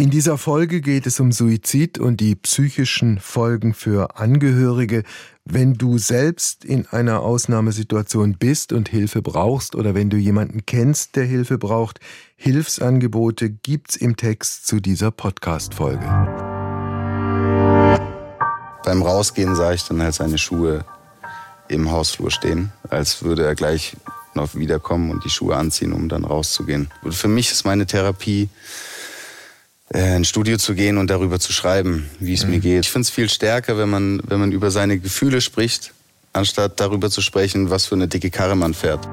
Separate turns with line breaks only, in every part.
In dieser Folge geht es um Suizid und die psychischen Folgen für Angehörige. Wenn du selbst in einer Ausnahmesituation bist und Hilfe brauchst oder wenn du jemanden kennst, der Hilfe braucht, Hilfsangebote gibt's im Text zu dieser Podcast-Folge.
Beim Rausgehen sah ich dann halt seine Schuhe im Hausflur stehen, als würde er gleich noch wiederkommen und die Schuhe anziehen, um dann rauszugehen. Für mich ist meine Therapie, äh, ins Studio zu gehen und darüber zu schreiben, wie es mhm. mir geht. Ich finde es viel stärker, wenn man, wenn man über seine Gefühle spricht, anstatt darüber zu sprechen, was für eine dicke Karre man fährt.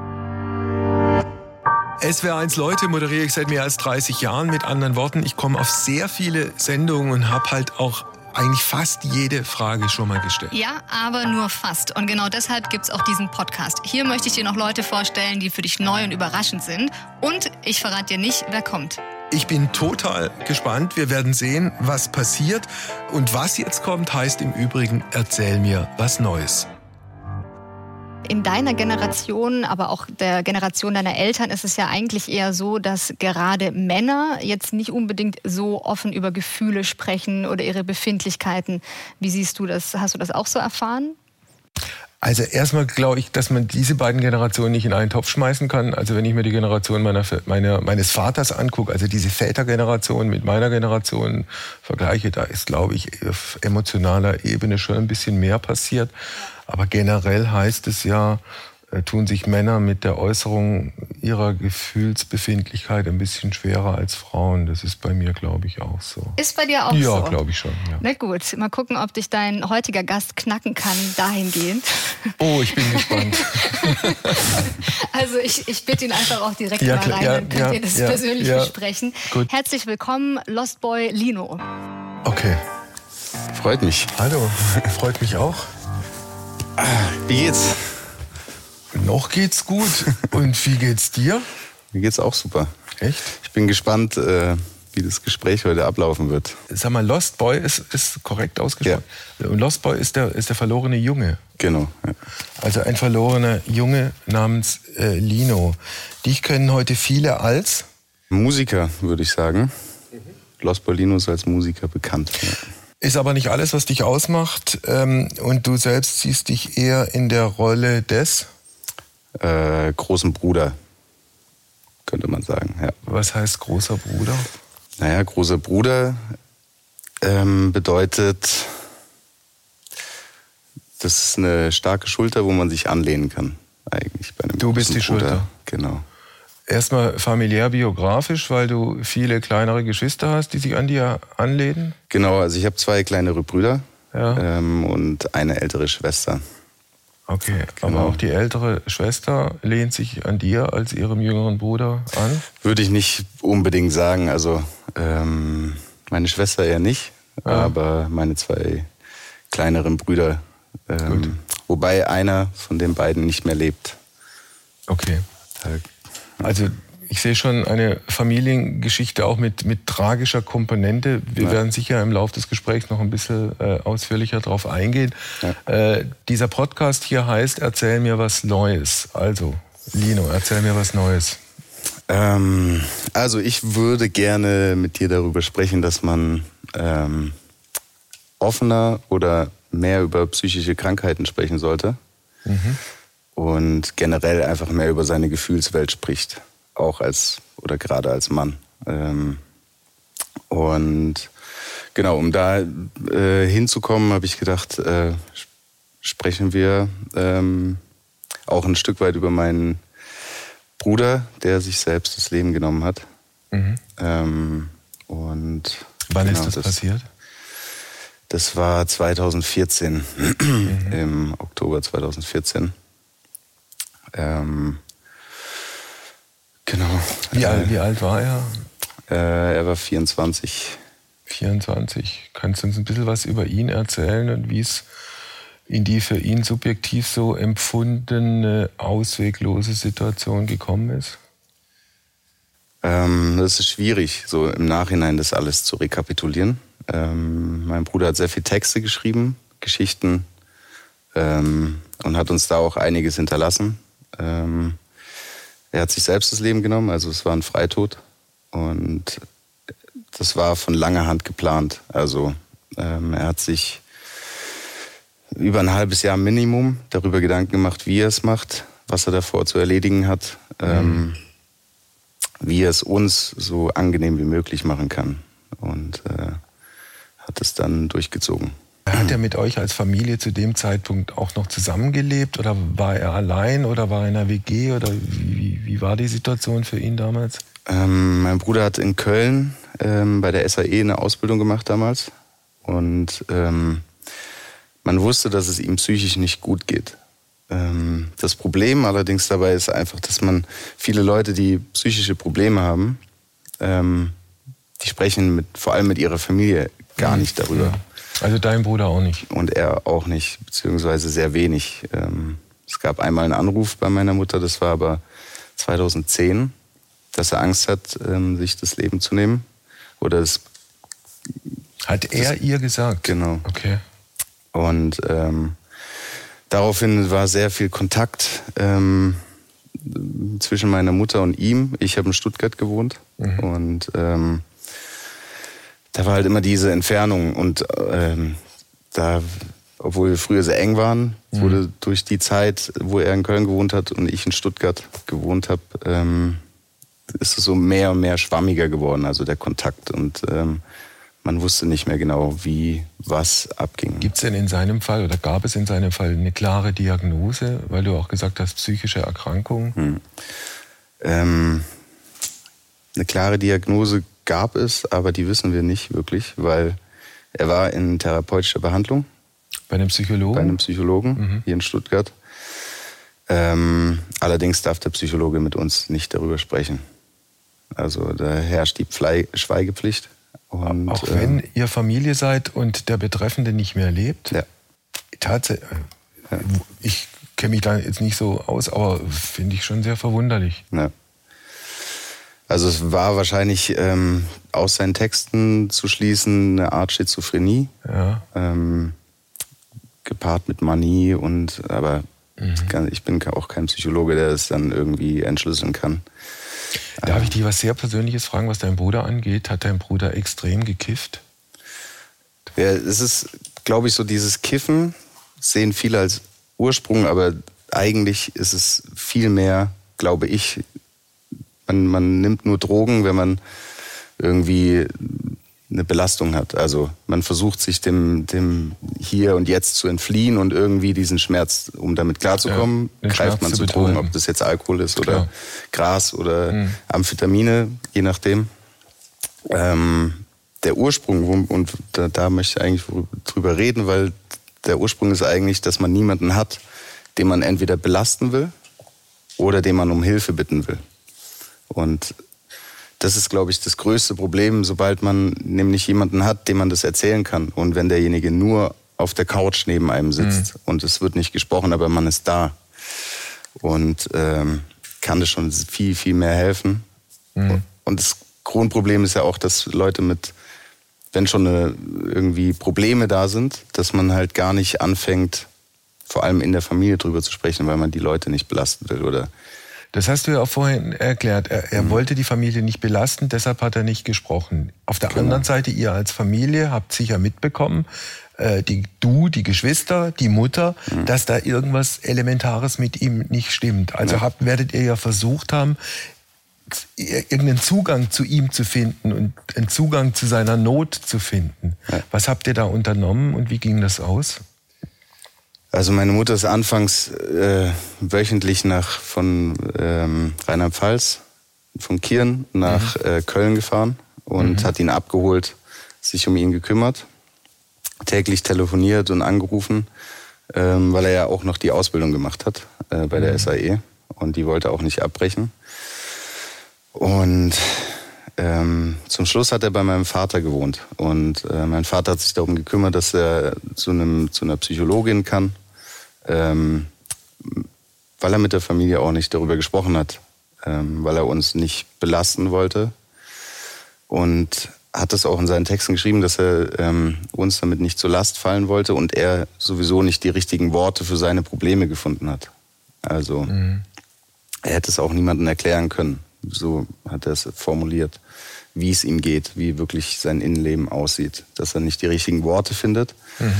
SWR1 Leute moderiere ich seit mehr als 30 Jahren. Mit anderen Worten, ich komme auf sehr viele Sendungen und habe halt auch eigentlich fast jede Frage schon mal gestellt.
Ja, aber nur fast. Und genau deshalb gibt es auch diesen Podcast. Hier möchte ich dir noch Leute vorstellen, die für dich neu und überraschend sind. Und ich verrate dir nicht, wer kommt.
Ich bin total gespannt. Wir werden sehen, was passiert. Und was jetzt kommt, heißt im Übrigen, erzähl mir was Neues.
In deiner Generation, aber auch der Generation deiner Eltern ist es ja eigentlich eher so, dass gerade Männer jetzt nicht unbedingt so offen über Gefühle sprechen oder ihre Befindlichkeiten. Wie siehst du das? Hast du das auch so erfahren?
Also erstmal glaube ich, dass man diese beiden Generationen nicht in einen Topf schmeißen kann. Also wenn ich mir die Generation meiner, meiner, meines Vaters angucke, also diese Vätergeneration mit meiner Generation vergleiche, da ist, glaube ich, auf emotionaler Ebene schon ein bisschen mehr passiert. Aber generell heißt es ja, tun sich Männer mit der Äußerung ihrer Gefühlsbefindlichkeit ein bisschen schwerer als Frauen. Das ist bei mir, glaube ich, auch so.
Ist bei dir auch
ja,
so?
Ja, glaube ich schon. Ja.
Na gut, mal gucken, ob dich dein heutiger Gast knacken kann, dahingehend.
Oh, ich bin gespannt.
also ich, ich bitte ihn einfach auch direkt ja, mal rein, ja, dann könnt ihr das persönlich besprechen. Gut. Herzlich willkommen, Lost Boy Lino.
Okay.
Freut mich.
Hallo, freut mich auch.
Wie geht's?
Noch geht's gut. Und wie geht's dir?
Mir geht's auch super.
Echt?
Ich bin gespannt, äh, wie das Gespräch heute ablaufen wird.
Sag mal, Lost Boy ist, ist korrekt ausgesprochen. Ja. Und Lost Boy ist der, ist der verlorene Junge.
Genau. Ja.
Also ein verlorener Junge namens äh, Lino. Dich kennen heute viele als?
Musiker, würde ich sagen. Mhm. Lost Boy Lino ist als Musiker bekannt. Ja.
Ist aber nicht alles, was dich ausmacht. Ähm, und du selbst siehst dich eher in der Rolle des?
Äh, großen Bruder, könnte man sagen. Ja.
Was heißt großer Bruder?
Naja, großer Bruder ähm, bedeutet, das ist eine starke Schulter, wo man sich anlehnen kann. Eigentlich bei einem
du bist die Bruder. Schulter.
Genau.
Erstmal familiär biografisch, weil du viele kleinere Geschwister hast, die sich an dir anlehnen?
Genau, also ich habe zwei kleinere Brüder ja. ähm, und eine ältere Schwester.
Okay, genau. aber auch die ältere Schwester lehnt sich an dir als ihrem jüngeren Bruder an?
Würde ich nicht unbedingt sagen. Also ähm, meine Schwester eher nicht, ja. aber meine zwei kleineren Brüder. Ähm, wobei einer von den beiden nicht mehr lebt.
Okay. Also ich sehe schon eine Familiengeschichte auch mit, mit tragischer Komponente. Wir ja. werden sicher im Laufe des Gesprächs noch ein bisschen äh, ausführlicher darauf eingehen. Ja. Äh, dieser Podcast hier heißt Erzähl mir was Neues. Also, Lino, erzähl mir was Neues.
Ähm, also ich würde gerne mit dir darüber sprechen, dass man ähm, offener oder mehr über psychische Krankheiten sprechen sollte. Mhm. Und generell einfach mehr über seine Gefühlswelt spricht auch als oder gerade als Mann. Ähm, und genau, um da äh, hinzukommen, habe ich gedacht, äh, sprechen wir ähm, auch ein Stück weit über meinen Bruder, der sich selbst das Leben genommen hat. Mhm. Ähm, und
wann genau, ist das, das, passiert?
Das war 2014, mhm. im Oktober 2014. Ähm,
Genau. Wie, alt, äh, wie alt war er?
Äh, er war 24.
24. Kannst du uns ein bisschen was über ihn erzählen und wie es in die für ihn subjektiv so empfundene ausweglose Situation gekommen ist?
Ähm, das ist schwierig, so im Nachhinein das alles zu rekapitulieren. Ähm, mein Bruder hat sehr viele Texte geschrieben, Geschichten ähm, und hat uns da auch einiges hinterlassen. Ähm, er hat sich selbst das Leben genommen, also es war ein Freitod. Und das war von langer Hand geplant. Also ähm, er hat sich über ein halbes Jahr Minimum darüber Gedanken gemacht, wie er es macht, was er davor zu erledigen hat, ähm, mhm. wie er es uns so angenehm wie möglich machen kann. Und äh, hat es dann durchgezogen.
Hat er mit euch als Familie zu dem Zeitpunkt auch noch zusammengelebt oder war er allein oder war er in einer WG oder wie, wie war die Situation für ihn damals?
Ähm, mein Bruder hat in Köln ähm, bei der SAE eine Ausbildung gemacht damals und ähm, man wusste, dass es ihm psychisch nicht gut geht. Ähm, das Problem allerdings dabei ist einfach, dass man viele Leute, die psychische Probleme haben, ähm, die sprechen mit, vor allem mit ihrer Familie gar mhm. nicht darüber.
Also dein Bruder auch nicht.
Und er auch nicht, beziehungsweise sehr wenig. Ähm, es gab einmal einen Anruf bei meiner Mutter, das war aber 2010, dass er Angst hat, ähm, sich das Leben zu nehmen. Oder es.
Hat er das, ihr gesagt?
Genau.
Okay.
Und ähm, daraufhin war sehr viel Kontakt ähm, zwischen meiner Mutter und ihm. Ich habe in Stuttgart gewohnt mhm. und ähm, da war halt immer diese Entfernung und ähm, da, obwohl wir früher sehr eng waren, mhm. wurde durch die Zeit, wo er in Köln gewohnt hat und ich in Stuttgart gewohnt habe, ähm, ist es so mehr und mehr schwammiger geworden, also der Kontakt und ähm, man wusste nicht mehr genau, wie was abging.
Gibt es denn in seinem Fall oder gab es in seinem Fall eine klare Diagnose, weil du auch gesagt hast, psychische Erkrankung? Hm.
Ähm, eine klare Diagnose gab es, aber die wissen wir nicht wirklich, weil er war in therapeutischer Behandlung.
Bei einem Psychologen?
Bei einem Psychologen mhm. hier in Stuttgart. Ähm, allerdings darf der Psychologe mit uns nicht darüber sprechen. Also da herrscht die Schweigepflicht.
Und, auch wenn äh, ihr Familie seid und der Betreffende nicht mehr lebt?
Ja.
Tatsächlich. Ja. Ich kenne mich da jetzt nicht so aus, aber finde ich schon sehr verwunderlich.
Ja. Also es war wahrscheinlich ähm, aus seinen Texten zu schließen eine Art Schizophrenie.
Ja.
Ähm, gepaart mit Manie und aber mhm. ich bin auch kein Psychologe, der es dann irgendwie entschlüsseln kann.
Darf ich dich was sehr Persönliches fragen, was dein Bruder angeht? Hat dein Bruder extrem gekifft?
Ja, es ist, glaube ich, so dieses Kiffen sehen viele als Ursprung, aber eigentlich ist es viel mehr, glaube ich, man, man nimmt nur Drogen, wenn man irgendwie eine Belastung hat. Also man versucht sich dem, dem Hier und Jetzt zu entfliehen und irgendwie diesen Schmerz, um damit klarzukommen, ja, greift man zu, Drogen, ob das jetzt Alkohol ist Klar. oder Gras oder mhm. Amphetamine, je nachdem. Ähm, der Ursprung, und da, da möchte ich eigentlich drüber reden, weil der Ursprung ist eigentlich, dass man niemanden hat, den man entweder belasten will oder den man um Hilfe bitten will. Und das ist, glaube ich, das größte Problem, sobald man nämlich jemanden hat, dem man das erzählen kann. Und wenn derjenige nur auf der Couch neben einem sitzt mhm. und es wird nicht gesprochen, aber man ist da und ähm, kann das schon viel, viel mehr helfen. Mhm. Und das Grundproblem ist ja auch, dass Leute mit, wenn schon eine, irgendwie Probleme da sind, dass man halt gar nicht anfängt, vor allem in der Familie drüber zu sprechen, weil man die Leute nicht belasten will oder
das hast du ja auch vorhin erklärt. Er, er mhm. wollte die Familie nicht belasten, deshalb hat er nicht gesprochen. Auf der genau. anderen Seite, ihr als Familie habt sicher mitbekommen, äh, die, du, die Geschwister, die Mutter, mhm. dass da irgendwas Elementares mit ihm nicht stimmt. Also ja. habt, werdet ihr ja versucht haben, irgendeinen Zugang zu ihm zu finden und einen Zugang zu seiner Not zu finden. Ja. Was habt ihr da unternommen und wie ging das aus?
Also meine Mutter ist anfangs äh, wöchentlich nach von ähm, Rheinland-Pfalz, von Kirn nach mhm. äh, Köln gefahren und mhm. hat ihn abgeholt, sich um ihn gekümmert, täglich telefoniert und angerufen, ähm, weil er ja auch noch die Ausbildung gemacht hat äh, bei der mhm. SAE und die wollte auch nicht abbrechen. Und ähm, zum Schluss hat er bei meinem Vater gewohnt und äh, mein Vater hat sich darum gekümmert, dass er zu, einem, zu einer Psychologin kann, ähm, weil er mit der Familie auch nicht darüber gesprochen hat, ähm, weil er uns nicht belasten wollte und hat es auch in seinen Texten geschrieben, dass er ähm, uns damit nicht zur Last fallen wollte und er sowieso nicht die richtigen Worte für seine Probleme gefunden hat. Also mhm. er hätte es auch niemandem erklären können. So hat er es formuliert. wie es ihm geht, wie wirklich sein Innenleben aussieht, dass er nicht die richtigen Worte findet. Mhm.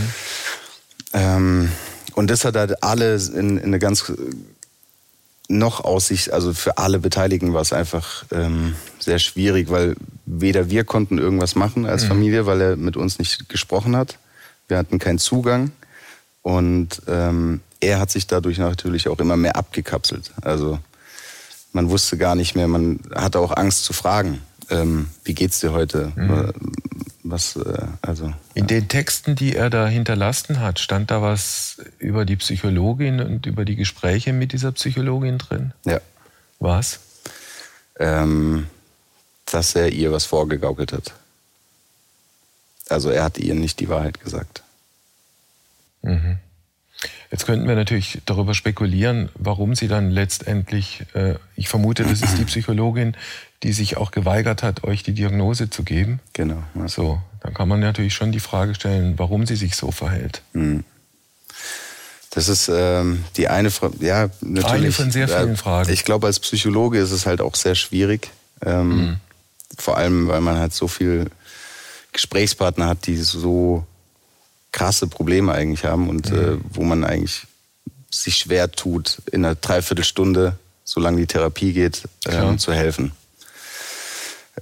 Ähm, und das hat halt alle in, in eine ganz noch Aussicht, also für alle Beteiligten war es einfach ähm, sehr schwierig, weil weder wir konnten irgendwas machen als mhm. Familie, weil er mit uns nicht gesprochen hat. Wir hatten keinen Zugang und ähm, er hat sich dadurch natürlich auch immer mehr abgekapselt. Also man wusste gar nicht mehr, man hatte auch Angst zu fragen, ähm, wie geht's dir heute? Mhm. Was, äh, also,
In den Texten, die er da hinterlassen hat, stand da was über die Psychologin und über die Gespräche mit dieser Psychologin drin?
Ja.
Was?
Ähm, dass er ihr was vorgegaukelt hat. Also er hat ihr nicht die Wahrheit gesagt.
Mhm. Jetzt könnten wir natürlich darüber spekulieren, warum sie dann letztendlich, äh, ich vermute, das ist die Psychologin, die sich auch geweigert hat, euch die Diagnose zu geben.
Genau.
Ja. So, dann kann man natürlich schon die Frage stellen, warum sie sich so verhält. Mhm.
Das ist ähm, die eine Frage, ja, natürlich.
Eine von sehr vielen Fragen.
Ich glaube, als Psychologe ist es halt auch sehr schwierig. Ähm, mhm. Vor allem, weil man halt so viel Gesprächspartner hat, die so krasse Probleme eigentlich haben und mhm. äh, wo man eigentlich sich schwer tut, in einer Dreiviertelstunde, solange die Therapie geht, äh, zu helfen.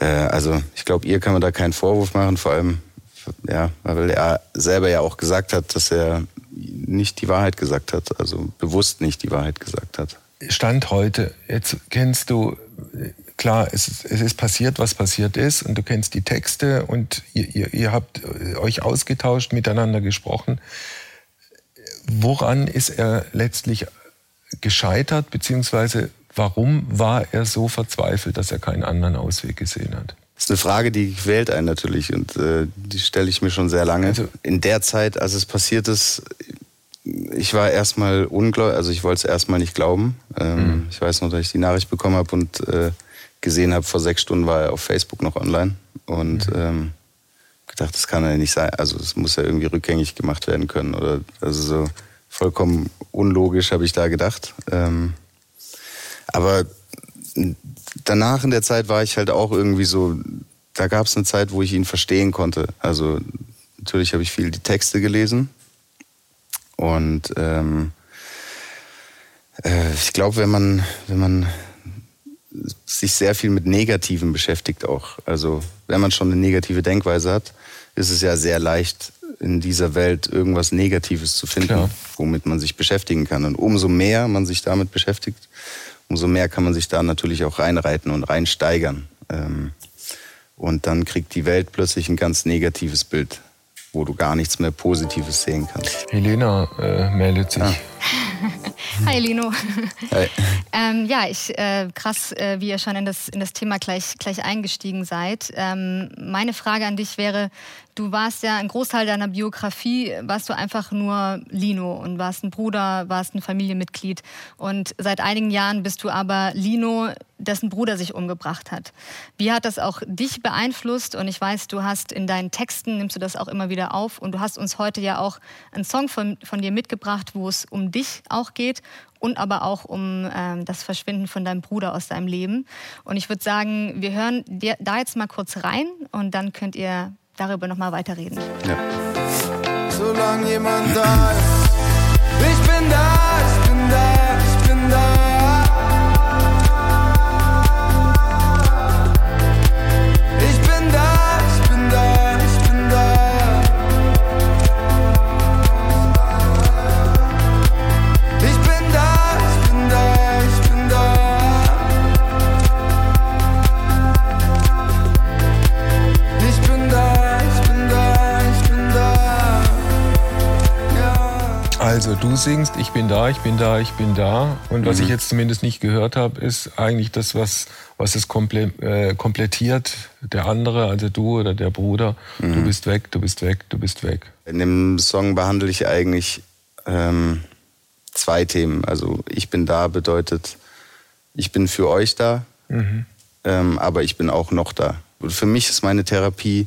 Äh, also ich glaube, ihr kann man da keinen Vorwurf machen, vor allem, ja, weil er selber ja auch gesagt hat, dass er nicht die Wahrheit gesagt hat, also bewusst nicht die Wahrheit gesagt hat.
Stand heute, jetzt kennst du, klar, es ist, es ist passiert, was passiert ist, und du kennst die Texte und ihr, ihr, ihr habt euch ausgetauscht, miteinander gesprochen. Woran ist er letztlich gescheitert, beziehungsweise Warum war er so verzweifelt, dass er keinen anderen Ausweg gesehen hat?
Das ist eine Frage, die quält einen natürlich und äh, die stelle ich mir schon sehr lange. Also, In der Zeit, als es passiert ist, ich war erstmal ungläubig, also ich wollte es erstmal nicht glauben. Ähm, mhm. Ich weiß noch, dass ich die Nachricht bekommen habe und äh, gesehen habe, vor sechs Stunden war er auf Facebook noch online und mhm. ähm, gedacht, das kann ja nicht sein. Also es muss ja irgendwie rückgängig gemacht werden können oder also so vollkommen unlogisch habe ich da gedacht. Ähm, aber danach in der Zeit war ich halt auch irgendwie so, da gab es eine Zeit, wo ich ihn verstehen konnte. Also natürlich habe ich viel die Texte gelesen und ähm, äh, ich glaube, wenn man, wenn man sich sehr viel mit Negativen beschäftigt auch, also wenn man schon eine negative Denkweise hat, ist es ja sehr leicht, in dieser Welt irgendwas Negatives zu finden, Klar. womit man sich beschäftigen kann. Und umso mehr man sich damit beschäftigt, umso mehr kann man sich da natürlich auch reinreiten und reinsteigern. Ähm, und dann kriegt die Welt plötzlich ein ganz negatives Bild, wo du gar nichts mehr Positives sehen kannst.
Helena äh, meldet sich. Ah.
Hi Lino. Hi. ähm, ja, ich, äh, krass, äh, wie ihr schon in das, in das Thema gleich, gleich eingestiegen seid. Ähm, meine Frage an dich wäre, du warst ja ein Großteil deiner Biografie, warst du einfach nur Lino und warst ein Bruder, warst ein Familienmitglied. Und seit einigen Jahren bist du aber Lino, dessen Bruder sich umgebracht hat. Wie hat das auch dich beeinflusst? Und ich weiß, du hast in deinen Texten, nimmst du das auch immer wieder auf. Und du hast uns heute ja auch einen Song von, von dir mitgebracht, wo es um dich auch geht und aber auch um ähm, das Verschwinden von deinem Bruder aus deinem Leben. Und ich würde sagen, wir hören dir da jetzt mal kurz rein und dann könnt ihr darüber noch mal weiterreden. Ja. Solange jemand da ist,
Also du singst, ich bin da, ich bin da, ich bin da. Und was mhm. ich jetzt zumindest nicht gehört habe, ist eigentlich das, was, was es komple äh, komplettiert, der andere, also du oder der Bruder. Mhm. Du bist weg, du bist weg, du bist weg.
In dem Song behandle ich eigentlich ähm, zwei Themen. Also ich bin da bedeutet, ich bin für euch da, mhm. ähm, aber ich bin auch noch da. Für mich ist meine Therapie,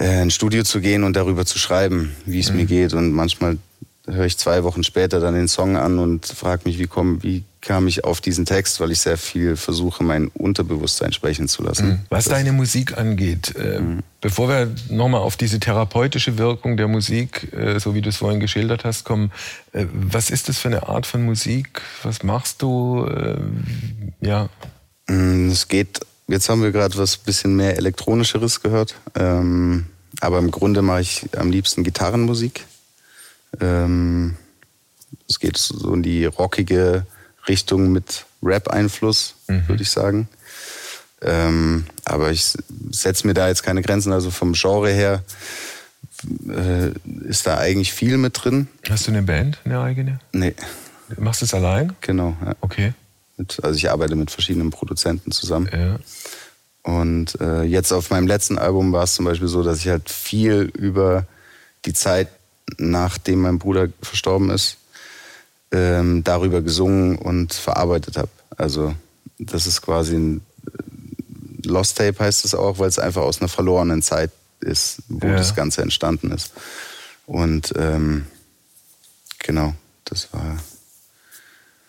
äh, ins Studio zu gehen und darüber zu schreiben, wie es mhm. mir geht. Und manchmal höre ich zwei Wochen später dann den Song an und frage mich, wie, komm, wie kam ich auf diesen Text, weil ich sehr viel versuche, mein Unterbewusstsein sprechen zu lassen.
Mhm. Was das deine Musik angeht, äh, mhm. bevor wir nochmal auf diese therapeutische Wirkung der Musik, äh, so wie du es vorhin geschildert hast, kommen, äh, was ist das für eine Art von Musik? Was machst du? Äh, ja.
Mm, es geht, jetzt haben wir gerade was bisschen mehr elektronischeres gehört, ähm, aber im Grunde mache ich am liebsten Gitarrenmusik. Ähm, es geht so in die rockige Richtung mit Rap-Einfluss, mhm. würde ich sagen. Ähm, aber ich setze mir da jetzt keine Grenzen. Also vom Genre her äh, ist da eigentlich viel mit drin.
Hast du eine Band, eine eigene?
Nee.
Machst du es allein?
Genau. Ja.
Okay.
Mit, also ich arbeite mit verschiedenen Produzenten zusammen.
Ja.
Und äh, jetzt auf meinem letzten Album war es zum Beispiel so, dass ich halt viel über die Zeit, nachdem mein Bruder verstorben ist, ähm, darüber gesungen und verarbeitet habe. Also das ist quasi ein äh, Lost Tape heißt es auch, weil es einfach aus einer verlorenen Zeit ist, wo ja. das Ganze entstanden ist. Und ähm, genau, das war.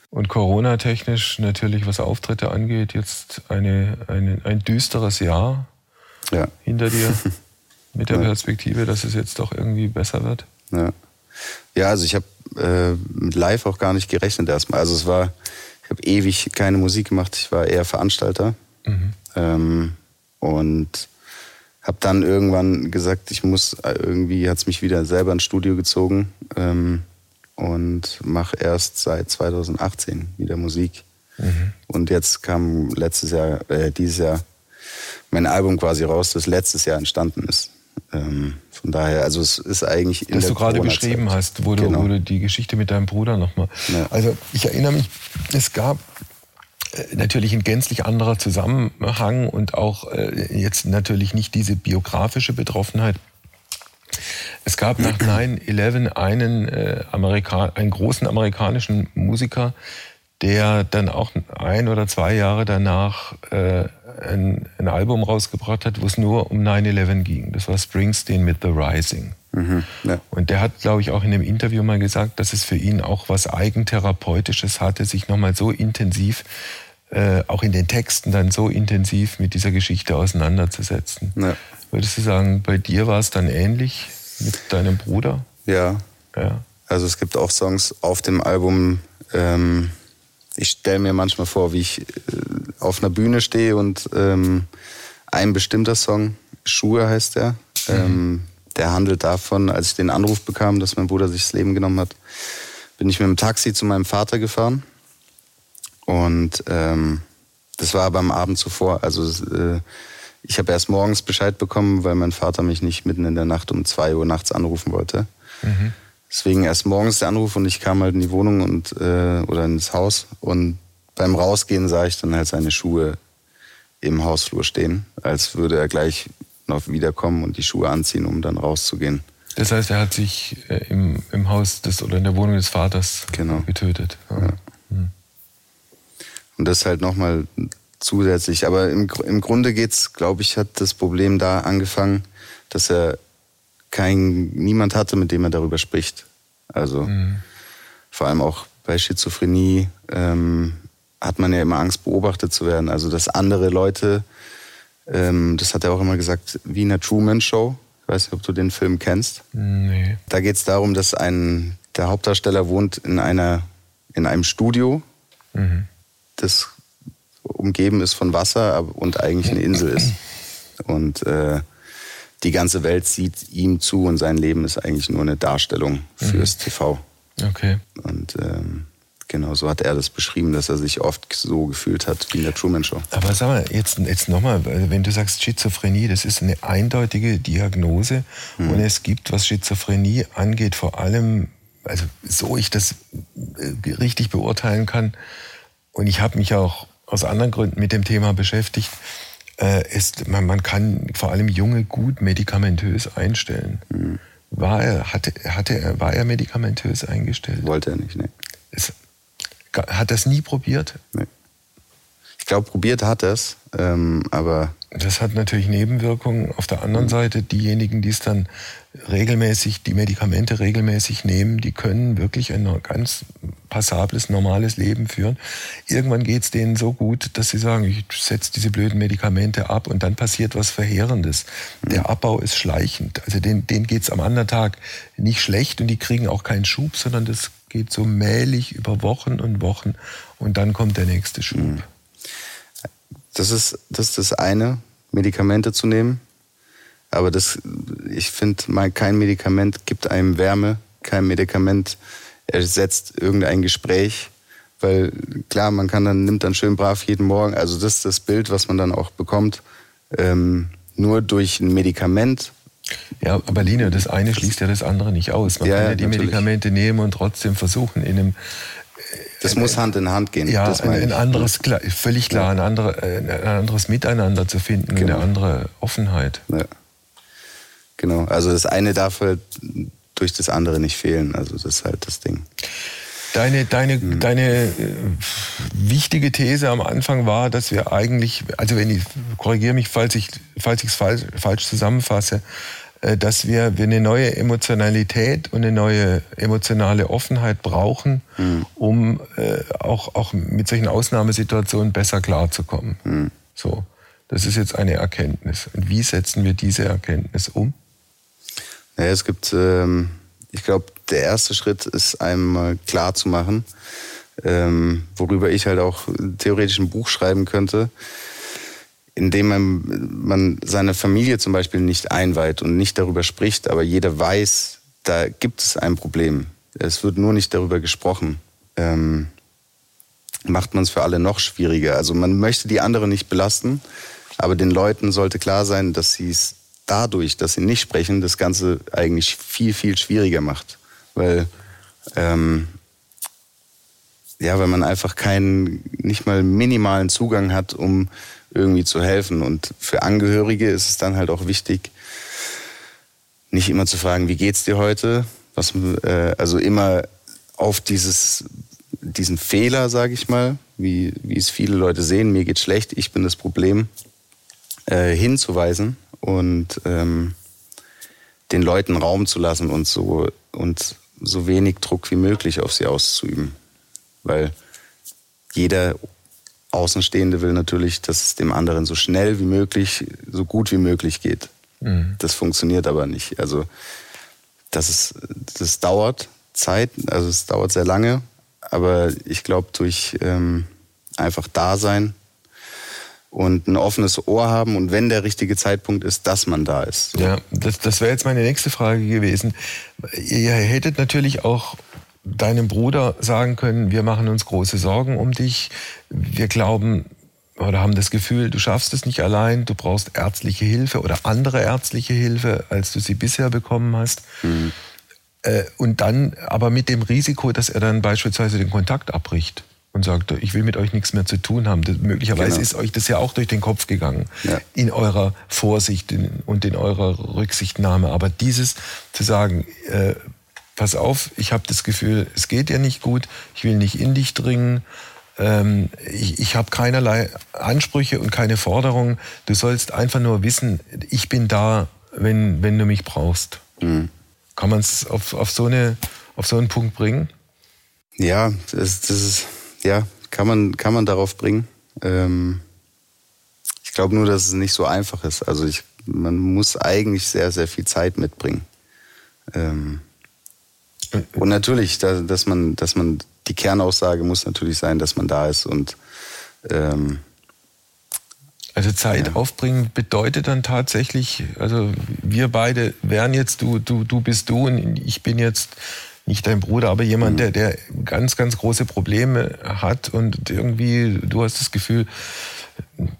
Und Corona-technisch natürlich, was Auftritte angeht, jetzt eine, eine, ein düsteres Jahr
ja.
hinter dir mit der ja. Perspektive, dass es jetzt doch irgendwie besser wird.
Ja, ja also ich habe äh, mit Live auch gar nicht gerechnet erstmal. Also es war, ich habe ewig keine Musik gemacht, ich war eher Veranstalter. Mhm. Ähm, und habe dann irgendwann gesagt, ich muss, äh, irgendwie hat es mich wieder selber ins Studio gezogen ähm, und mache erst seit 2018 wieder Musik. Mhm. Und jetzt kam letztes Jahr, äh, dieses Jahr mein Album quasi raus, das letztes Jahr entstanden ist. Ähm, von daher, also es ist eigentlich
Das du gerade beschrieben hast, wo, genau. du die Geschichte mit deinem Bruder nochmal. Ja. Also ich erinnere mich, es gab äh, natürlich ein gänzlich anderer Zusammenhang und auch äh, jetzt natürlich nicht diese biografische Betroffenheit. Es gab nach 9-11 einen, äh, Amerika einen großen amerikanischen Musiker, der dann auch ein oder zwei Jahre danach äh, ein, ein, Album rausgebracht hat, wo es nur um 9-11 ging. Das war Springsteen mit The Rising. Mhm, ja. Und der hat, glaube ich, auch in dem Interview mal gesagt, dass es für ihn auch was Eigentherapeutisches hatte, sich nochmal so intensiv, äh, auch in den Texten dann so intensiv mit dieser Geschichte auseinanderzusetzen. Ja. Würdest du sagen, bei dir war es dann ähnlich mit deinem Bruder?
Ja. ja. Also es gibt auch Songs auf dem Album, ähm, ich stelle mir manchmal vor, wie ich äh, auf einer Bühne stehe und ähm, ein bestimmter Song, Schuhe heißt der, mhm. ähm, der handelt davon, als ich den Anruf bekam, dass mein Bruder sich das Leben genommen hat, bin ich mit dem Taxi zu meinem Vater gefahren. Und ähm, das war aber am Abend zuvor. Also äh, ich habe erst morgens Bescheid bekommen, weil mein Vater mich nicht mitten in der Nacht um zwei Uhr nachts anrufen wollte. Mhm. Deswegen erst morgens der Anruf und ich kam halt in die Wohnung und äh, oder ins Haus und beim Rausgehen sah ich dann halt seine Schuhe im Hausflur stehen, als würde er gleich noch wiederkommen und die Schuhe anziehen, um dann rauszugehen.
Das heißt, er hat sich äh, im, im Haus des oder in der Wohnung des Vaters genau. getötet. Ja. Ja. Hm.
Und das halt nochmal zusätzlich. Aber im, im Grunde geht's, glaube ich, hat das Problem da angefangen, dass er kein, niemand hatte, mit dem er darüber spricht. Also mhm. vor allem auch bei Schizophrenie ähm, hat man ja immer Angst, beobachtet zu werden. Also dass andere Leute, ähm, das hat er auch immer gesagt, wie in der Truman Show. Ich weiß nicht, ob du den Film kennst.
Nee.
Da geht es darum, dass ein, der Hauptdarsteller wohnt in, einer, in einem Studio, mhm. das umgeben ist von Wasser und eigentlich eine Insel ist. Und äh, die ganze Welt sieht ihm zu und sein Leben ist eigentlich nur eine Darstellung fürs mhm. TV.
Okay.
Und ähm, genau so hat er das beschrieben, dass er sich oft so gefühlt hat wie in der Truman Show.
Aber sag mal, jetzt, jetzt nochmal, wenn du sagst Schizophrenie, das ist eine eindeutige Diagnose mhm. und es gibt, was Schizophrenie angeht, vor allem, also so ich das äh, richtig beurteilen kann, und ich habe mich auch aus anderen Gründen mit dem Thema beschäftigt, ist, man, man kann vor allem Junge gut medikamentös einstellen. Mhm. War er, hatte, hatte er, war er medikamentös eingestellt?
Wollte er nicht, ne.
Hat er es nie probiert?
Nee. Ich glaube, probiert hat es, ähm, aber.
das hat natürlich Nebenwirkungen. Auf der anderen Seite, diejenigen, die es dann regelmäßig, die Medikamente regelmäßig nehmen, die können wirklich ein ganz passables, normales Leben führen. Irgendwann geht es denen so gut, dass sie sagen, ich setze diese blöden Medikamente ab und dann passiert was Verheerendes. Der Abbau ist schleichend. Also denen, denen geht es am anderen Tag nicht schlecht und die kriegen auch keinen Schub, sondern das geht so mählich über Wochen und Wochen und dann kommt der nächste Schub. Mhm.
Das ist, das ist das eine, Medikamente zu nehmen. Aber das, ich finde, kein Medikament gibt einem Wärme, kein Medikament ersetzt irgendein Gespräch. Weil klar, man kann dann, nimmt dann schön brav jeden Morgen, also das ist das Bild, was man dann auch bekommt. Ähm, nur durch ein Medikament
ja, aber Lina, das eine schließt ja das andere nicht aus. Man ja, kann ja die natürlich. Medikamente nehmen und trotzdem versuchen, in einem
das muss Hand in Hand gehen.
Ja, ein, anderes, völlig klar, ein, andere, ein anderes Miteinander zu finden, genau. eine andere Offenheit. Ja.
Genau, also das eine darf halt durch das andere nicht fehlen. Also das ist halt das Ding.
Deine, deine, mhm. deine äh, wichtige These am Anfang war, dass wir eigentlich, also wenn ich korrigiere mich, falls ich falls ich es falsch, falsch zusammenfasse, äh, dass wir, eine neue Emotionalität und eine neue emotionale Offenheit brauchen, mhm. um äh, auch, auch mit solchen Ausnahmesituationen besser klarzukommen. Mhm. So, das ist jetzt eine Erkenntnis. Und wie setzen wir diese Erkenntnis um?
Ja, es gibt, ähm, ich glaube, der erste Schritt ist einmal klar zu machen, ähm, worüber ich halt auch theoretisch ein Buch schreiben könnte indem man, man seine Familie zum Beispiel nicht einweiht und nicht darüber spricht, aber jeder weiß, da gibt es ein Problem. Es wird nur nicht darüber gesprochen. Ähm, macht man es für alle noch schwieriger. Also man möchte die anderen nicht belasten, aber den Leuten sollte klar sein, dass sie es dadurch, dass sie nicht sprechen, das Ganze eigentlich viel, viel schwieriger macht. Weil, ähm, ja, weil man einfach keinen, nicht mal minimalen Zugang hat, um irgendwie zu helfen. Und für Angehörige ist es dann halt auch wichtig, nicht immer zu fragen, wie geht's dir heute? Was, äh, also immer auf dieses, diesen Fehler, sage ich mal, wie, wie es viele Leute sehen, mir geht schlecht, ich bin das Problem, äh, hinzuweisen und ähm, den Leuten Raum zu lassen und so und so wenig Druck wie möglich auf sie auszuüben. Weil jeder Außenstehende will natürlich, dass es dem anderen so schnell wie möglich, so gut wie möglich geht. Mhm. Das funktioniert aber nicht. Also das, ist, das dauert Zeit, also es dauert sehr lange, aber ich glaube, durch ähm, einfach Dasein und ein offenes Ohr haben und wenn der richtige Zeitpunkt ist, dass man da ist.
Ja, das, das wäre jetzt meine nächste Frage gewesen. Ihr hättet natürlich auch deinem Bruder sagen können, wir machen uns große Sorgen um dich, wir glauben oder haben das Gefühl, du schaffst es nicht allein, du brauchst ärztliche Hilfe oder andere ärztliche Hilfe, als du sie bisher bekommen hast. Mhm. Und dann aber mit dem Risiko, dass er dann beispielsweise den Kontakt abbricht und sagt, ich will mit euch nichts mehr zu tun haben. Das, möglicherweise genau. ist euch das ja auch durch den Kopf gegangen, ja. in eurer Vorsicht und in eurer Rücksichtnahme. Aber dieses zu sagen, äh, pass auf, ich habe das Gefühl, es geht dir nicht gut, ich will nicht in dich dringen, ähm, ich, ich habe keinerlei Ansprüche und keine Forderungen. Du sollst einfach nur wissen, ich bin da, wenn, wenn du mich brauchst. Mhm. Kann man es auf, auf, so auf so einen Punkt bringen?
Ja, das, das ist, ja, kann man, kann man darauf bringen. Ähm, ich glaube nur, dass es nicht so einfach ist. Also ich, man muss eigentlich sehr, sehr viel Zeit mitbringen. Ähm, und natürlich, dass man, dass man die Kernaussage muss natürlich sein, dass man da ist und ähm,
also Zeit ja. aufbringen bedeutet dann tatsächlich, also wir beide wären jetzt du, du, du bist du und ich bin jetzt nicht dein Bruder, aber jemand, mhm. der, der ganz, ganz große Probleme hat und irgendwie, du hast das Gefühl,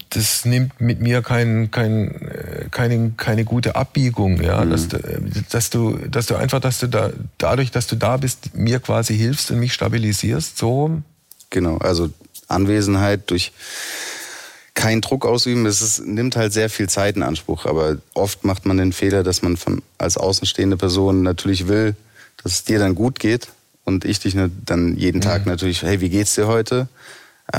das nimmt mit mir kein, kein, keine, keine gute Abbiegung, ja, mhm. dass, dass, du, dass du einfach, dass du da, dadurch, dass du da bist, mir quasi hilfst und mich stabilisierst, so.
Genau, also Anwesenheit durch keinen Druck ausüben, es ist, nimmt halt sehr viel Zeit in Anspruch, aber oft macht man den Fehler, dass man von, als außenstehende Person natürlich will, dass es dir dann gut geht und ich dich dann jeden mhm. Tag natürlich, hey, wie geht's dir heute?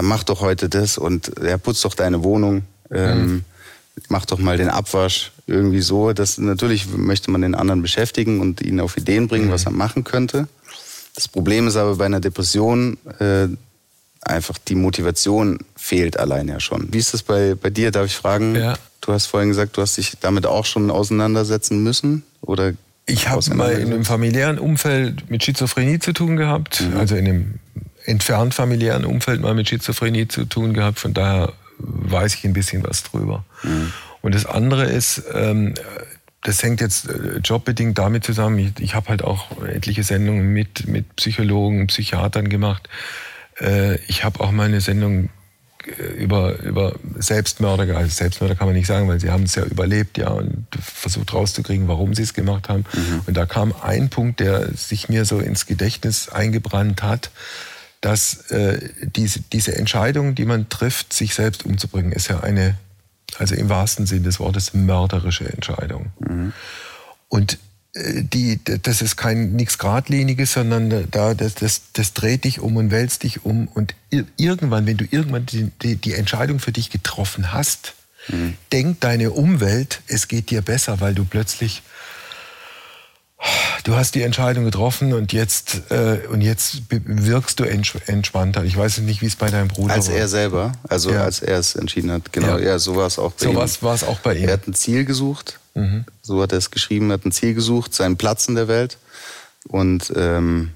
Mach doch heute das und ja, putz doch deine Wohnung. Ähm, mhm. mach doch mal den Abwasch irgendwie so. Das natürlich möchte man den anderen beschäftigen und ihn auf Ideen bringen, mhm. was er machen könnte. Das Problem ist aber bei einer Depression äh, einfach die Motivation fehlt allein ja schon. Wie ist das bei, bei dir? Darf ich fragen?
Ja.
Du hast vorhin gesagt, du hast dich damit auch schon auseinandersetzen müssen oder
ich habe mal in einem familiären Umfeld mit Schizophrenie zu tun gehabt, mhm. also in einem entfernt familiären Umfeld mal mit Schizophrenie zu tun gehabt. Von daher weiß ich ein bisschen was drüber. Mhm. Und das andere ist, ähm, das hängt jetzt äh, jobbedingt damit zusammen. Ich, ich habe halt auch etliche Sendungen mit, mit Psychologen, Psychiatern gemacht. Äh, ich habe auch mal eine Sendung äh, über, über Selbstmörder, also Selbstmörder kann man nicht sagen, weil sie haben es ja überlebt, ja, und versucht rauszukriegen, warum sie es gemacht haben. Mhm. Und da kam ein Punkt, der sich mir so ins Gedächtnis eingebrannt hat, dass äh, diese, diese Entscheidung, die man trifft, sich selbst umzubringen, ist ja eine, also im wahrsten Sinn des Wortes, mörderische Entscheidung. Mhm. Und die, das ist kein nichts Gradliniges, sondern da, das, das, das dreht dich um und wälzt dich um. Und irgendwann, wenn du irgendwann die, die, die Entscheidung für dich getroffen hast, mhm. denkt deine Umwelt, es geht dir besser, weil du plötzlich du hast die Entscheidung getroffen und jetzt äh, und jetzt wirkst du entspannter. Ich weiß nicht, wie es bei deinem Bruder
als
war.
Als er selber, also ja. als er es entschieden hat, genau. Ja, ja so war es auch
bei so ihm. So war es auch bei ihm.
Er hat ein Ziel gesucht Mhm. So hat er es geschrieben, hat ein Ziel gesucht, seinen Platz in der Welt. Und ähm,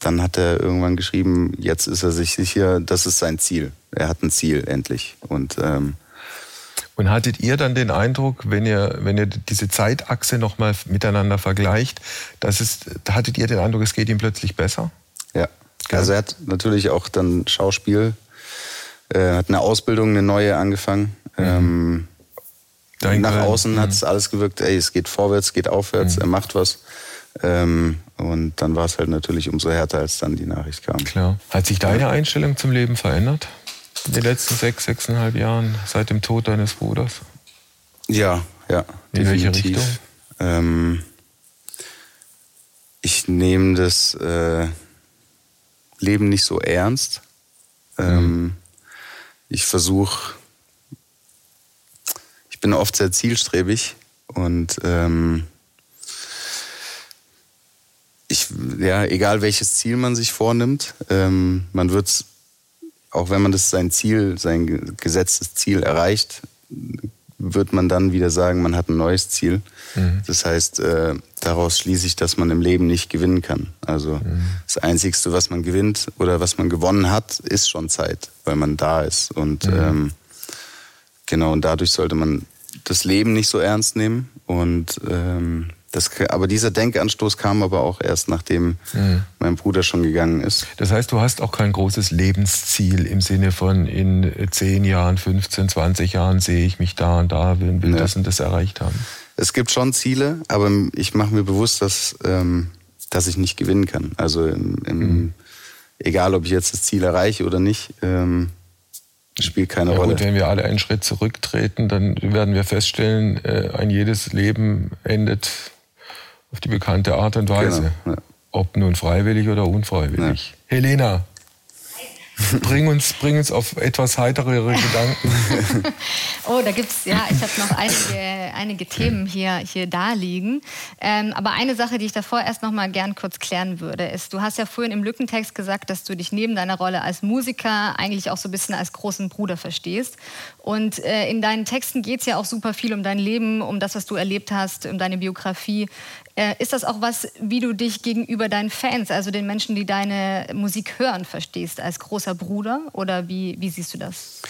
dann hat er irgendwann geschrieben, jetzt ist er sich sicher, das ist sein Ziel. Er hat ein Ziel endlich. Und ähm,
und hattet ihr dann den Eindruck, wenn ihr, wenn ihr diese Zeitachse nochmal miteinander vergleicht, dass es, hattet ihr den Eindruck, es geht ihm plötzlich besser?
Ja. Also er hat natürlich auch dann Schauspiel, äh, hat eine Ausbildung, eine neue angefangen. Mhm. Ähm, Dein Nach außen mhm. hat es alles gewirkt, ey, es geht vorwärts, geht aufwärts, mhm. er macht was. Ähm, und dann war es halt natürlich umso härter, als dann die Nachricht kam.
Klar. Hat sich deine Einstellung zum Leben verändert? In den letzten sechs, sechseinhalb Jahren seit dem Tod deines Bruders?
Ja, ja.
In definitiv. welche Richtung?
Ähm, ich nehme das äh, Leben nicht so ernst. Ähm, mhm. Ich versuche ich bin oft sehr zielstrebig und ähm, ich, ja, egal welches Ziel man sich vornimmt, ähm, man wird es, auch wenn man das sein Ziel, sein gesetztes Ziel erreicht, wird man dann wieder sagen, man hat ein neues Ziel. Mhm. Das heißt, äh, daraus schließe ich, dass man im Leben nicht gewinnen kann. Also mhm. das Einzigste, was man gewinnt oder was man gewonnen hat, ist schon Zeit, weil man da ist. Und mhm. ähm, Genau, und dadurch sollte man das Leben nicht so ernst nehmen. Und ähm, das, aber dieser Denkanstoß kam aber auch erst, nachdem mhm. mein Bruder schon gegangen ist.
Das heißt, du hast auch kein großes Lebensziel im Sinne von in 10 Jahren, 15, 20 Jahren sehe ich mich da und da, will, will ja. das und das erreicht haben.
Es gibt schon Ziele, aber ich mache mir bewusst, dass, ähm, dass ich nicht gewinnen kann. Also im, im, mhm. egal, ob ich jetzt das Ziel erreiche oder nicht, ähm, spielt keine ja, Rolle.
Und wenn wir alle einen Schritt zurücktreten, dann werden wir feststellen, äh, ein jedes Leben endet auf die bekannte Art und Weise. Genau, ja. Ob nun freiwillig oder unfreiwillig. Ja. Helena, bring uns, bring uns auf etwas heiterere Gedanken.
oh, da gibt's ja, ich habe noch einige, einige Themen hier, hier da liegen. Ähm, aber eine Sache, die ich davor erst noch mal gern kurz klären würde, ist, du hast ja vorhin im Lückentext gesagt, dass du dich neben deiner Rolle als Musiker eigentlich auch so ein bisschen als großen Bruder verstehst. Und äh, in deinen Texten geht es ja auch super viel um dein Leben, um das, was du erlebt hast, um deine Biografie. Äh, ist das auch was, wie du dich gegenüber deinen Fans, also den Menschen, die deine Musik hören, verstehst, als großer Bruder? Oder wie, wie siehst du das?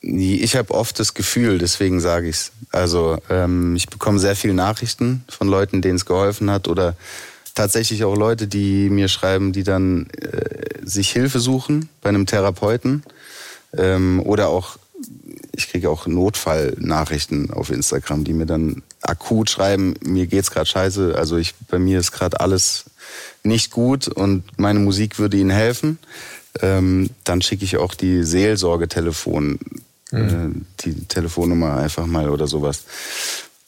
Ich habe oft das Gefühl, deswegen sage ich es. Also ähm, ich bekomme sehr viele Nachrichten von Leuten, denen es geholfen hat oder tatsächlich auch Leute, die mir schreiben, die dann äh, sich Hilfe suchen bei einem Therapeuten ähm, oder auch ich kriege auch Notfallnachrichten auf Instagram, die mir dann akut schreiben, mir geht's gerade scheiße, also ich bei mir ist gerade alles nicht gut und meine Musik würde ihnen helfen. Ähm, dann schicke ich auch die Seelsorgetelefon, mhm. äh, die Telefonnummer einfach mal oder sowas.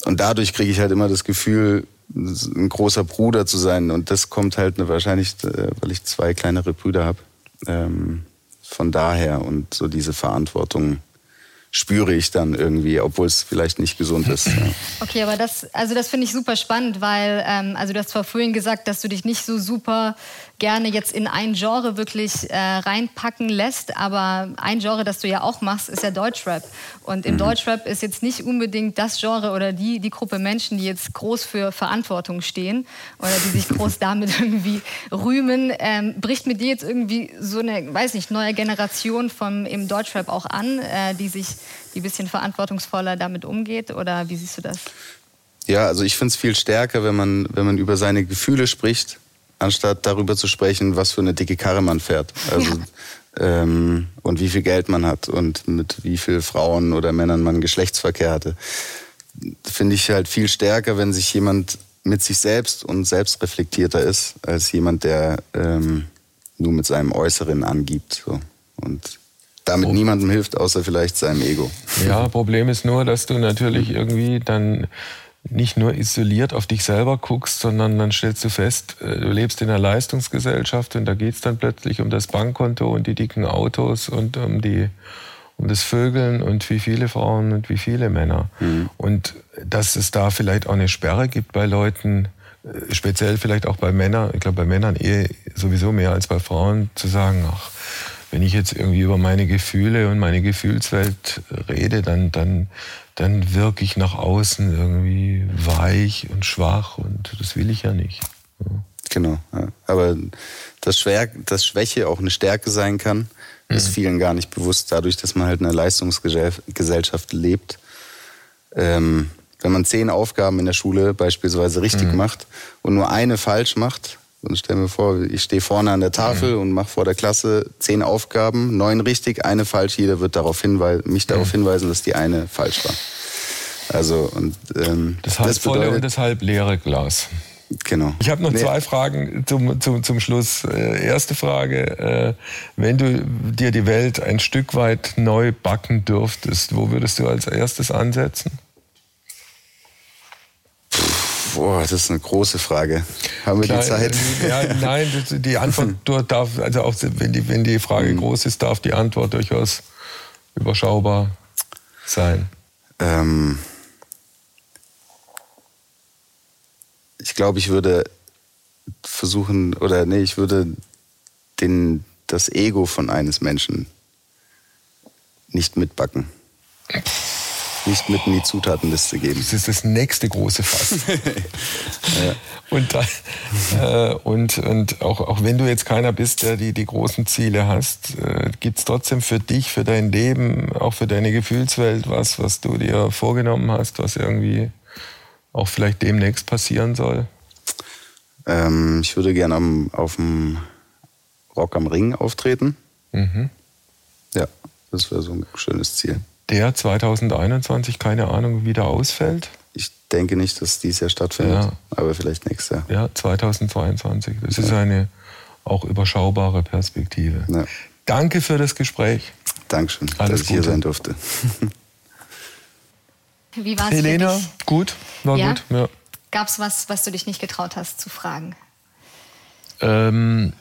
Und dadurch kriege ich halt immer das Gefühl, ein großer Bruder zu sein. Und das kommt halt wahrscheinlich, äh, weil ich zwei kleinere Brüder habe. Ähm, von daher und so diese Verantwortung spüre ich dann irgendwie, obwohl es vielleicht nicht gesund ist. Ja.
Okay, aber das, also das finde ich super spannend, weil, ähm, also du hast zwar vorhin gesagt, dass du dich nicht so super gerne jetzt in ein Genre wirklich äh, reinpacken lässt, aber ein Genre, das du ja auch machst, ist ja Deutschrap. Und im mhm. Deutschrap ist jetzt nicht unbedingt das Genre oder die, die Gruppe Menschen, die jetzt groß für Verantwortung stehen oder die sich groß damit irgendwie rühmen. Ähm, bricht mit dir jetzt irgendwie so eine, weiß nicht, neue Generation vom im Deutschrap auch an, äh, die sich, die ein bisschen verantwortungsvoller damit umgeht? Oder wie siehst du das?
Ja, also ich finde es viel stärker, wenn man, wenn man über seine Gefühle spricht anstatt darüber zu sprechen, was für eine dicke Karre man fährt. Also, ja. ähm, und wie viel Geld man hat und mit wie vielen Frauen oder Männern man Geschlechtsverkehr hatte. Finde ich halt viel stärker, wenn sich jemand mit sich selbst und selbstreflektierter ist, als jemand, der ähm, nur mit seinem Äußeren angibt. So. Und damit oh. niemandem hilft, außer vielleicht seinem Ego.
Ja, Problem ist nur, dass du natürlich irgendwie dann nicht nur isoliert auf dich selber guckst, sondern dann stellst du fest, äh, du lebst in einer Leistungsgesellschaft und da geht's dann plötzlich um das Bankkonto und die dicken Autos und um die um das Vögeln und wie viele Frauen und wie viele Männer. Mhm. Und dass es da vielleicht auch eine Sperre gibt bei Leuten, äh, speziell vielleicht auch bei Männern, ich glaube bei Männern eher sowieso mehr als bei Frauen, zu sagen, ach, wenn ich jetzt irgendwie über meine Gefühle und meine Gefühlswelt rede, dann, dann dann wirke ich nach außen irgendwie weich und schwach und das will ich ja nicht. Ja.
Genau, ja. aber dass, Schwer, dass Schwäche auch eine Stärke sein kann, mhm. ist vielen gar nicht bewusst, dadurch, dass man halt in einer Leistungsgesellschaft lebt. Ähm, wenn man zehn Aufgaben in der Schule beispielsweise richtig mhm. macht und nur eine falsch macht, und stell mir vor, ich stehe vorne an der Tafel mhm. und mache vor der Klasse zehn Aufgaben, neun richtig, eine falsch. Jeder wird darauf hinweisen, mich darauf mhm. hinweisen, dass die eine falsch war. Also und ähm,
das halb das volle und das halb leere Glas.
Genau.
Ich habe noch nee. zwei Fragen zum, zum, zum Schluss. Äh, erste Frage, äh, wenn du dir die Welt ein Stück weit neu backen dürftest, wo würdest du als erstes ansetzen?
Boah, das ist eine große Frage. Haben wir Klar, die Zeit?
Äh, ja, nein, die Antwort darf, also auch wenn die, wenn die Frage mhm. groß ist, darf die Antwort durchaus überschaubar sein.
Ähm ich glaube, ich würde versuchen, oder nee, ich würde den, das Ego von eines Menschen nicht mitbacken nicht mit in die Zutatenliste geben.
Das ist das nächste große Fass. ja. und, äh, und, und auch, auch wenn du jetzt keiner bist, der die, die großen Ziele hast, äh, gibt es trotzdem für dich, für dein Leben, auch für deine Gefühlswelt was, was du dir vorgenommen hast, was irgendwie auch vielleicht demnächst passieren soll?
Ähm, ich würde gerne auf dem Rock am Ring auftreten. Mhm. Ja, das wäre so ein schönes Ziel
der 2021, keine Ahnung, wieder ausfällt?
Ich denke nicht, dass dies Jahr stattfindet, ja. aber vielleicht nächstes Jahr.
Ja, 2022. Das ja. ist eine auch überschaubare Perspektive. Ja. Danke für das Gespräch.
Dankeschön, Alles dass ich Gute. hier sein durfte.
Wie war es
Helena, gut, war ja? gut. Ja.
Gab es was, was du dich nicht getraut hast zu fragen?
Ähm,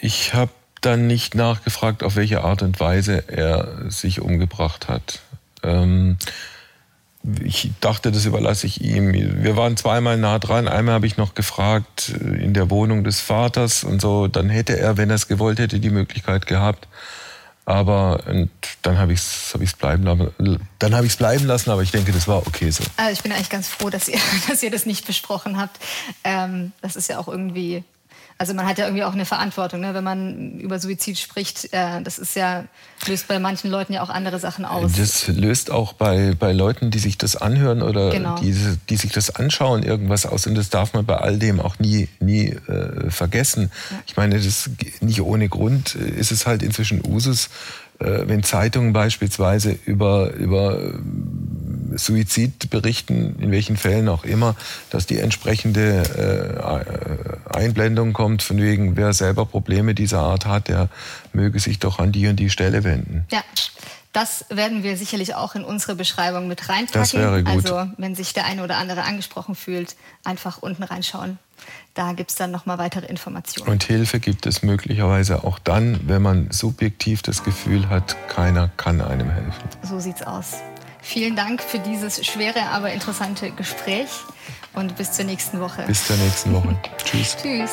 ich habe dann nicht nachgefragt, auf welche Art und Weise er sich umgebracht hat. Ähm, ich dachte, das überlasse ich ihm. Wir waren zweimal nah dran. Einmal habe ich noch gefragt äh, in der Wohnung des Vaters und so. Dann hätte er, wenn er es gewollt hätte, die Möglichkeit gehabt. Aber dann habe ich es hab bleiben lassen. Dann habe ich es bleiben lassen, aber ich denke, das war okay so.
Also ich bin eigentlich ganz froh, dass ihr, dass ihr das nicht besprochen habt. Ähm, das ist ja auch irgendwie also man hat ja irgendwie auch eine Verantwortung, ne? wenn man über Suizid spricht. Äh, das ist ja, löst bei manchen Leuten ja auch andere Sachen aus.
Das löst auch bei, bei Leuten, die sich das anhören oder genau. die, die sich das anschauen, irgendwas aus. Und das darf man bei all dem auch nie, nie äh, vergessen. Ja. Ich meine, das nicht ohne Grund ist es halt inzwischen Usus, äh, wenn Zeitungen beispielsweise über, über Suizid berichten, in welchen Fällen auch immer, dass die entsprechende äh, Einblendung kommt, von wegen, wer selber Probleme dieser Art hat, der möge sich doch an die und die Stelle wenden.
Ja. Das werden wir sicherlich auch in unsere Beschreibung mit reinpacken.
Das wäre gut.
Also wenn sich der eine oder andere angesprochen fühlt, einfach unten reinschauen. Da gibt es dann nochmal weitere Informationen.
Und Hilfe gibt es möglicherweise auch dann, wenn man subjektiv das Gefühl hat, keiner kann einem helfen.
So sieht's aus. Vielen Dank für dieses schwere, aber interessante Gespräch und bis zur nächsten Woche.
Bis zur nächsten Woche. Tschüss.
Tschüss.